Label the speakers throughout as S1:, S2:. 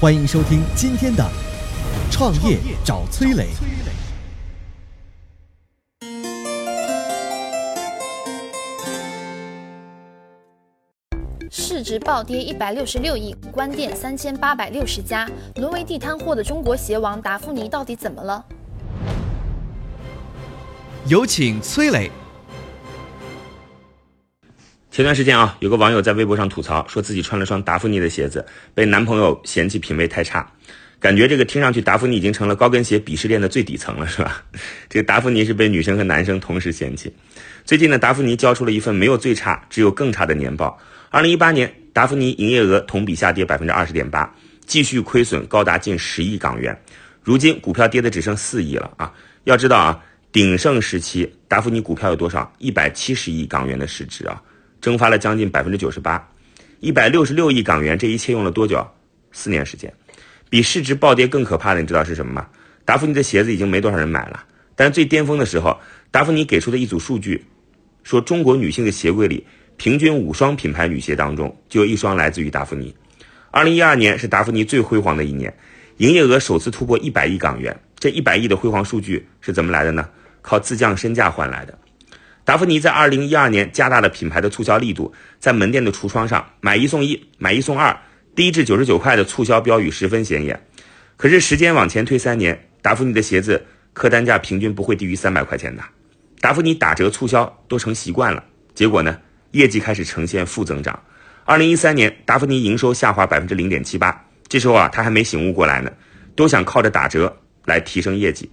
S1: 欢迎收听今天的《创业找崔磊》。
S2: 市值暴跌一百六十六亿，关店三千八百六十家，沦为地摊货的中国鞋王达芙妮到底怎么了？
S1: 有请崔磊。
S3: 前段时间啊，有个网友在微博上吐槽，说自己穿了双达芙妮的鞋子，被男朋友嫌弃品味太差，感觉这个听上去达芙妮已经成了高跟鞋鄙视链的最底层了，是吧？这个达芙妮是被女生和男生同时嫌弃。最近呢，达芙妮交出了一份没有最差，只有更差的年报。二零一八年，达芙妮营业额同比下跌百分之二十点八，继续亏损高达近十亿港元。如今股票跌的只剩四亿了啊！要知道啊，鼎盛时期达芙妮股票有多少？一百七十亿港元的市值啊，蒸发了将近百分之九十八，一百六十六亿港元。这一切用了多久？四年时间。比市值暴跌更可怕的，你知道是什么吗？达芙妮的鞋子已经没多少人买了。但是最巅峰的时候，达芙妮给出的一组数据，说中国女性的鞋柜里。平均五双品牌女鞋当中，就有一双来自于达芙妮。二零一二年是达芙妮最辉煌的一年，营业额首次突破一百亿港元。这一百亿的辉煌数据是怎么来的呢？靠自降身价换来的。达芙妮在二零一二年加大了品牌的促销力度，在门店的橱窗上买一送一、买一送二、低至九十九块的促销标语十分显眼。可是时间往前推三年，达芙妮的鞋子客单价平均不会低于三百块钱的。达芙妮打折促销都成习惯了，结果呢？业绩开始呈现负增长。二零一三年，达芙妮营收下滑百分之零点七八。这时候啊，他还没醒悟过来呢，都想靠着打折来提升业绩。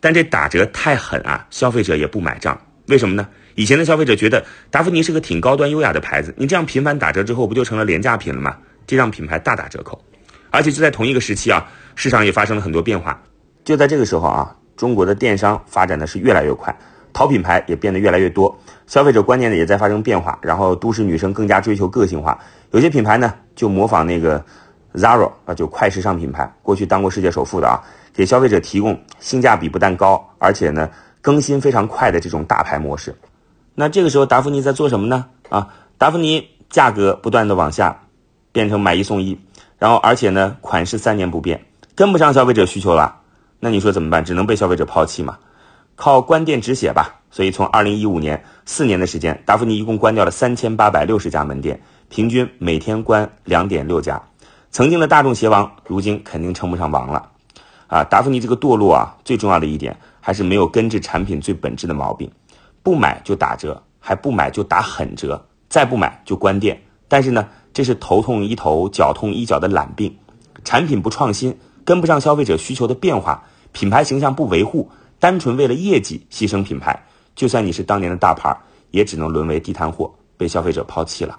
S3: 但这打折太狠啊，消费者也不买账。为什么呢？以前的消费者觉得达芙妮是个挺高端优雅的牌子，你这样频繁打折之后，不就成了廉价品了吗？这让品牌大打折扣。而且就在同一个时期啊，市场也发生了很多变化。就在这个时候啊，中国的电商发展的是越来越快。淘品牌也变得越来越多，消费者观念呢也在发生变化，然后都市女生更加追求个性化，有些品牌呢就模仿那个 Zara 啊，就快时尚品牌，过去当过世界首富的啊，给消费者提供性价比不但高，而且呢更新非常快的这种大牌模式。那这个时候达芙妮在做什么呢？啊，达芙妮价格不断的往下，变成买一送一，然后而且呢款式三年不变，跟不上消费者需求了，那你说怎么办？只能被消费者抛弃嘛？靠关店止血吧，所以从二零一五年四年的时间，达芙妮一共关掉了三千八百六十家门店，平均每天关两点六家。曾经的大众鞋王，如今肯定称不上王了。啊，达芙妮这个堕落啊，最重要的一点还是没有根治产品最本质的毛病，不买就打折，还不买就打狠折，再不买就关店。但是呢，这是头痛医头，脚痛医脚的懒病，产品不创新，跟不上消费者需求的变化，品牌形象不维护。单纯为了业绩牺牲品牌，就算你是当年的大牌，也只能沦为地摊货，被消费者抛弃了。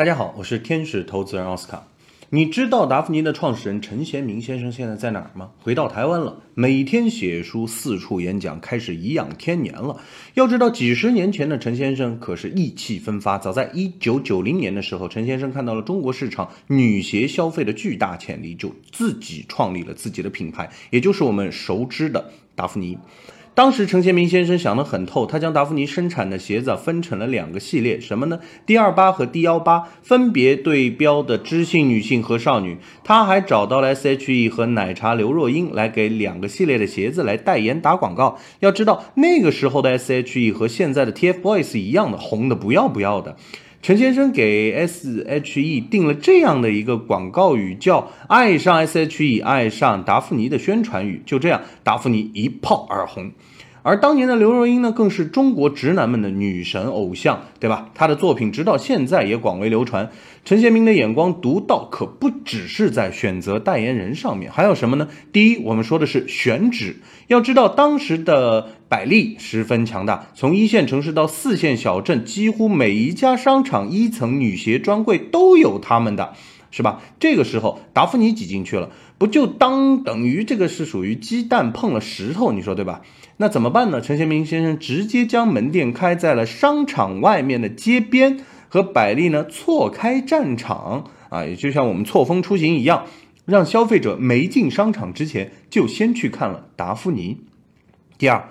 S4: 大家好，我是天使投资人奥斯卡。你知道达芙妮的创始人陈贤明先生现在在哪儿吗？回到台湾了，每天写书，四处演讲，开始颐养天年了。要知道，几十年前的陈先生可是意气风发。早在一九九零年的时候，陈先生看到了中国市场女鞋消费的巨大潜力，就自己创立了自己的品牌，也就是我们熟知的达芙妮。当时陈贤明先生想得很透，他将达芙妮生产的鞋子分成了两个系列，什么呢？D 二八和 D 幺八，分别对标的知性女性和少女。他还找到了 S.H.E 和奶茶刘若英来给两个系列的鞋子来代言打广告。要知道那个时候的 S.H.E 和现在的 TFBOYS 一样的红的不要不要的。陈先生给 S.H.E 定了这样的一个广告语，叫“爱上 S.H.E，爱上达芙妮”的宣传语。就这样，达芙妮一炮而红。而当年的刘若英呢，更是中国直男们的女神偶像，对吧？她的作品直到现在也广为流传。陈贤明的眼光独到，可不只是在选择代言人上面，还有什么呢？第一，我们说的是选址。要知道，当时的百丽十分强大，从一线城市到四线小镇，几乎每一家商场一层女鞋专柜都有他们的。是吧？这个时候达芙妮挤进去了，不就当等于这个是属于鸡蛋碰了石头？你说对吧？那怎么办呢？陈贤明先生直接将门店开在了商场外面的街边，和百丽呢错开战场啊，也就像我们错峰出行一样，让消费者没进商场之前就先去看了达芙妮。第二，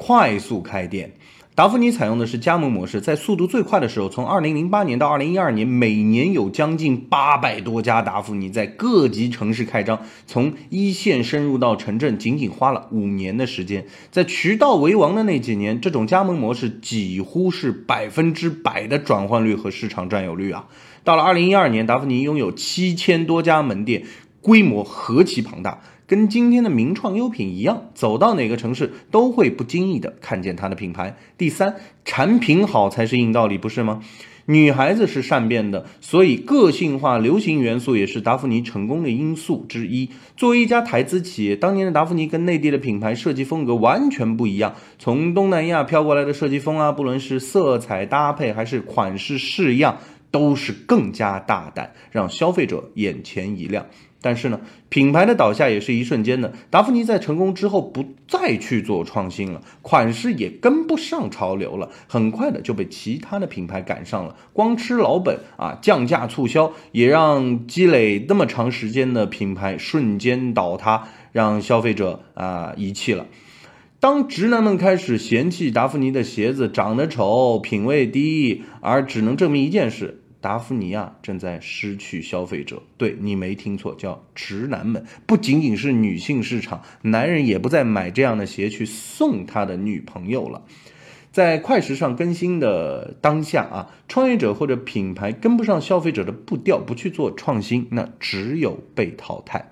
S4: 快速开店。达芙妮采用的是加盟模式，在速度最快的时候，从二零零八年到二零一二年，每年有将近八百多家达芙妮在各级城市开张，从一线深入到城镇，仅仅花了五年的时间。在渠道为王的那几年，这种加盟模式几乎是百分之百的转换率和市场占有率啊！到了二零一二年，达芙妮拥有七千多家门店，规模何其庞大。跟今天的名创优品一样，走到哪个城市都会不经意的看见它的品牌。第三，产品好才是硬道理，不是吗？女孩子是善变的，所以个性化、流行元素也是达芙妮成功的因素之一。作为一家台资企业，当年的达芙妮跟内地的品牌设计风格完全不一样，从东南亚飘过来的设计风啊，不论是色彩搭配还是款式式样，都是更加大胆，让消费者眼前一亮。但是呢，品牌的倒下也是一瞬间的。达芙妮在成功之后不再去做创新了，款式也跟不上潮流了，很快的就被其他的品牌赶上了。光吃老本啊，降价促销也让积累那么长时间的品牌瞬间倒塌，让消费者啊遗弃了。当直男们开始嫌弃达芙妮的鞋子长得丑、品味低，而只能证明一件事。达芙妮啊，正在失去消费者。对你没听错，叫直男们。不仅仅是女性市场，男人也不再买这样的鞋去送他的女朋友了。在快时尚更新的当下啊，创业者或者品牌跟不上消费者的步调，不去做创新，那只有被淘汰。